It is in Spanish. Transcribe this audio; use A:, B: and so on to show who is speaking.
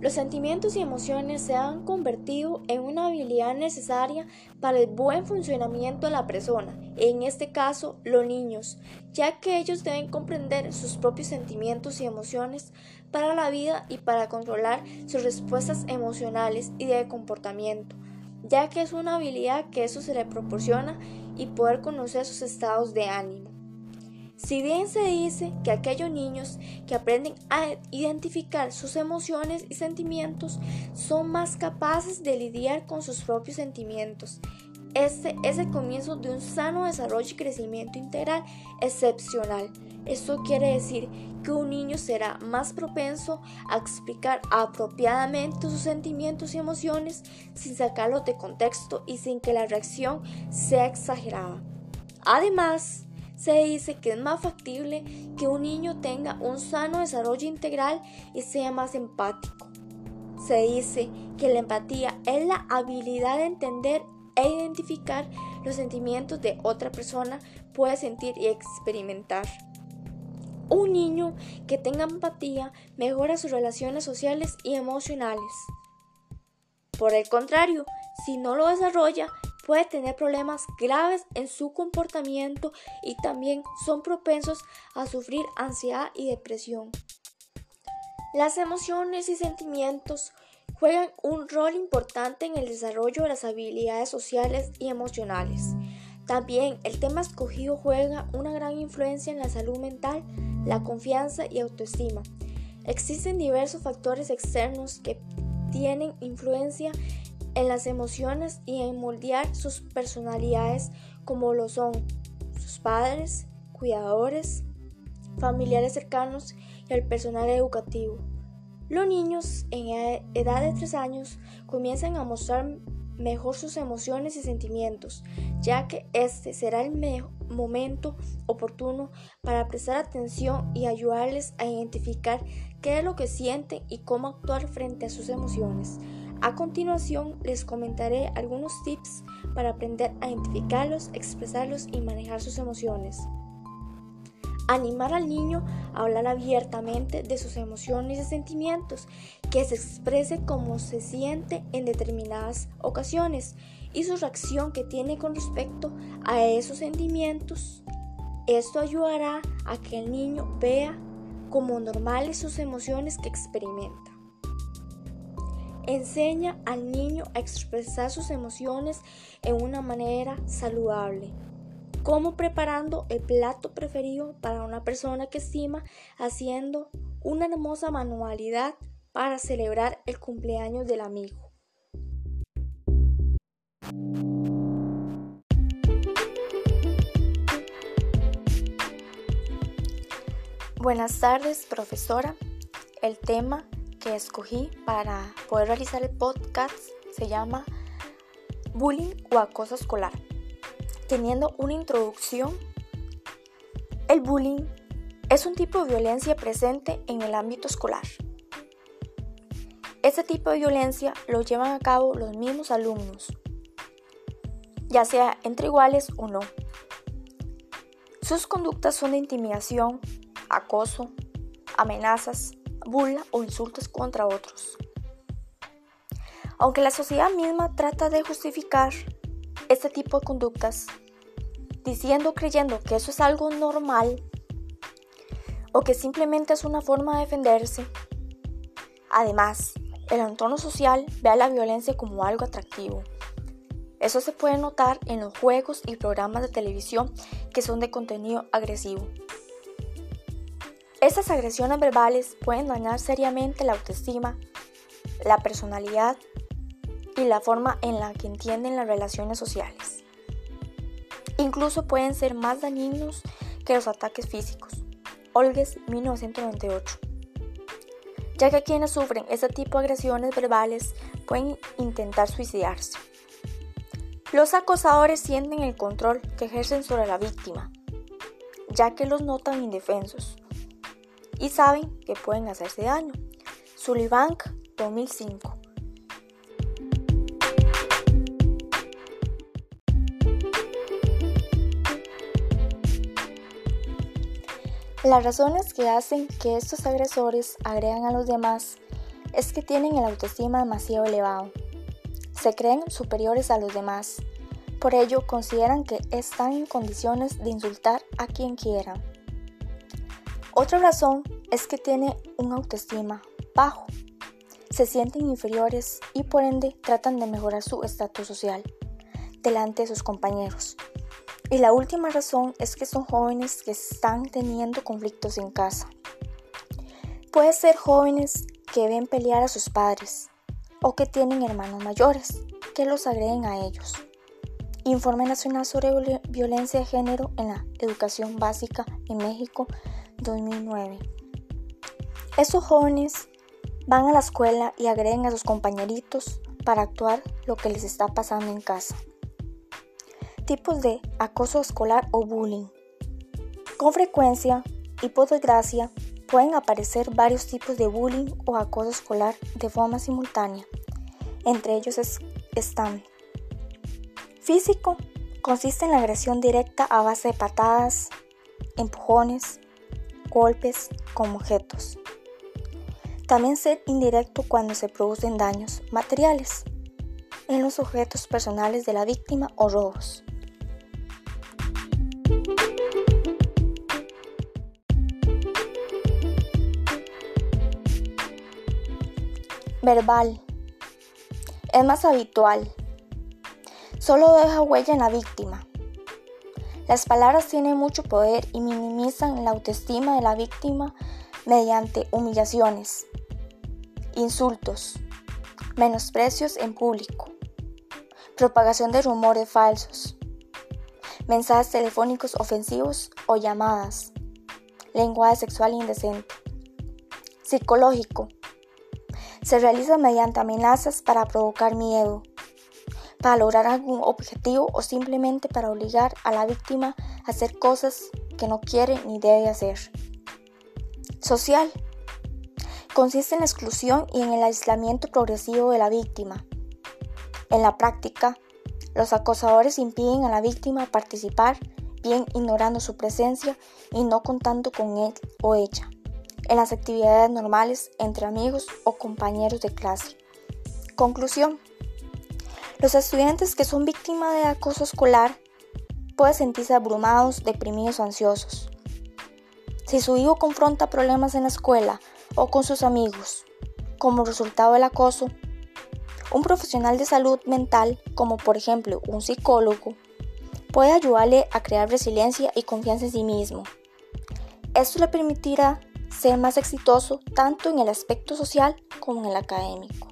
A: Los sentimientos y emociones se han convertido en una habilidad necesaria para el buen funcionamiento de la persona, en este caso los niños, ya que ellos deben comprender sus propios sentimientos y emociones para la vida y para controlar sus respuestas emocionales y de comportamiento, ya que es una habilidad que eso se le proporciona y poder conocer sus estados de ánimo. Si bien se dice que aquellos niños que aprenden a identificar sus emociones y sentimientos son más capaces de lidiar con sus propios sentimientos, este es el comienzo de un sano desarrollo y crecimiento integral excepcional. Esto quiere decir que un niño será más propenso a explicar apropiadamente sus sentimientos y emociones sin sacarlos de contexto y sin que la reacción sea exagerada. Además, se dice que es más factible que un niño tenga un sano desarrollo integral y sea más empático. Se dice que la empatía es la habilidad de entender e identificar los sentimientos de otra persona puede sentir y experimentar. Un niño que tenga empatía mejora sus relaciones sociales y emocionales. Por el contrario, si no lo desarrolla, puede tener problemas graves en su comportamiento y también son propensos a sufrir ansiedad y depresión. Las emociones y sentimientos juegan un rol importante en el desarrollo de las habilidades sociales y emocionales. También el tema escogido juega una gran influencia en la salud mental, la confianza y autoestima. Existen diversos factores externos que tienen influencia en las emociones y en moldear sus personalidades como lo son sus padres, cuidadores, familiares cercanos y el personal educativo. Los niños en edad de 3 años comienzan a mostrar mejor sus emociones y sentimientos, ya que este será el momento oportuno para prestar atención y ayudarles a identificar qué es lo que sienten y cómo actuar frente a sus emociones. A continuación les comentaré algunos tips para aprender a identificarlos, expresarlos y manejar sus emociones. Animar al niño a hablar abiertamente de sus emociones y sentimientos, que se exprese cómo se siente en determinadas ocasiones y su reacción que tiene con respecto a esos sentimientos. Esto ayudará a que el niño vea como normales sus emociones que experimenta. Enseña al niño a expresar sus emociones en una manera saludable, como preparando el plato preferido para una persona que estima, haciendo una hermosa manualidad para celebrar el cumpleaños del amigo. Buenas tardes, profesora. El tema que escogí para poder realizar el podcast se llama Bullying o acoso escolar. Teniendo una introducción, el bullying es un tipo de violencia presente en el ámbito escolar. Este tipo de violencia lo llevan a cabo los mismos alumnos, ya sea entre iguales o no. Sus conductas son de intimidación, acoso, amenazas, burla o insultos contra otros. Aunque la sociedad misma trata de justificar este tipo de conductas, diciendo creyendo que eso es algo normal o que simplemente es una forma de defenderse. Además, el entorno social ve a la violencia como algo atractivo. Eso se puede notar en los juegos y programas de televisión que son de contenido agresivo. Estas agresiones verbales pueden dañar seriamente la autoestima, la personalidad y la forma en la que entienden las relaciones sociales. Incluso pueden ser más dañinos que los ataques físicos. Olges 1998. Ya que quienes sufren este tipo de agresiones verbales pueden intentar suicidarse. Los acosadores sienten el control que ejercen sobre la víctima, ya que los notan indefensos y saben que pueden hacerse daño. Sullivan 2005. Las razones que hacen que estos agresores agregan a los demás es que tienen el autoestima demasiado elevado. Se creen superiores a los demás. Por ello consideran que están en condiciones de insultar a quien quieran. Otra razón es que tienen un autoestima bajo. Se sienten inferiores y por ende tratan de mejorar su estatus social delante de sus compañeros. Y la última razón es que son jóvenes que están teniendo conflictos en casa. Puede ser jóvenes que ven pelear a sus padres o que tienen hermanos mayores que los agreden a ellos. Informe Nacional sobre Violencia de Género en la Educación Básica en México 2009. Estos jóvenes van a la escuela y agreden a sus compañeritos para actuar lo que les está pasando en casa. Tipos de acoso escolar o bullying. Con frecuencia y por desgracia pueden aparecer varios tipos de bullying o acoso escolar de forma simultánea. Entre ellos están físico, consiste en la agresión directa a base de patadas, empujones, golpes con objetos. También ser indirecto cuando se producen daños materiales en los objetos personales de la víctima o robos. Verbal. Es más habitual. Solo deja huella en la víctima. Las palabras tienen mucho poder y minimizan la autoestima de la víctima mediante humillaciones, insultos, menosprecios en público, propagación de rumores falsos, mensajes telefónicos ofensivos o llamadas, lenguaje sexual indecente, psicológico, se realiza mediante amenazas para provocar miedo, para lograr algún objetivo o simplemente para obligar a la víctima a hacer cosas que no quiere ni debe hacer. Social. Consiste en la exclusión y en el aislamiento progresivo de la víctima. En la práctica, los acosadores impiden a la víctima participar, bien ignorando su presencia y no contando con él o ella en las actividades normales entre amigos o compañeros de clase. Conclusión. Los estudiantes que son víctimas de acoso escolar pueden sentirse abrumados, deprimidos o ansiosos. Si su hijo confronta problemas en la escuela o con sus amigos como resultado del acoso, un profesional de salud mental, como por ejemplo un psicólogo, puede ayudarle a crear resiliencia y confianza en sí mismo. Esto le permitirá ser más exitoso tanto en el aspecto social como en el académico.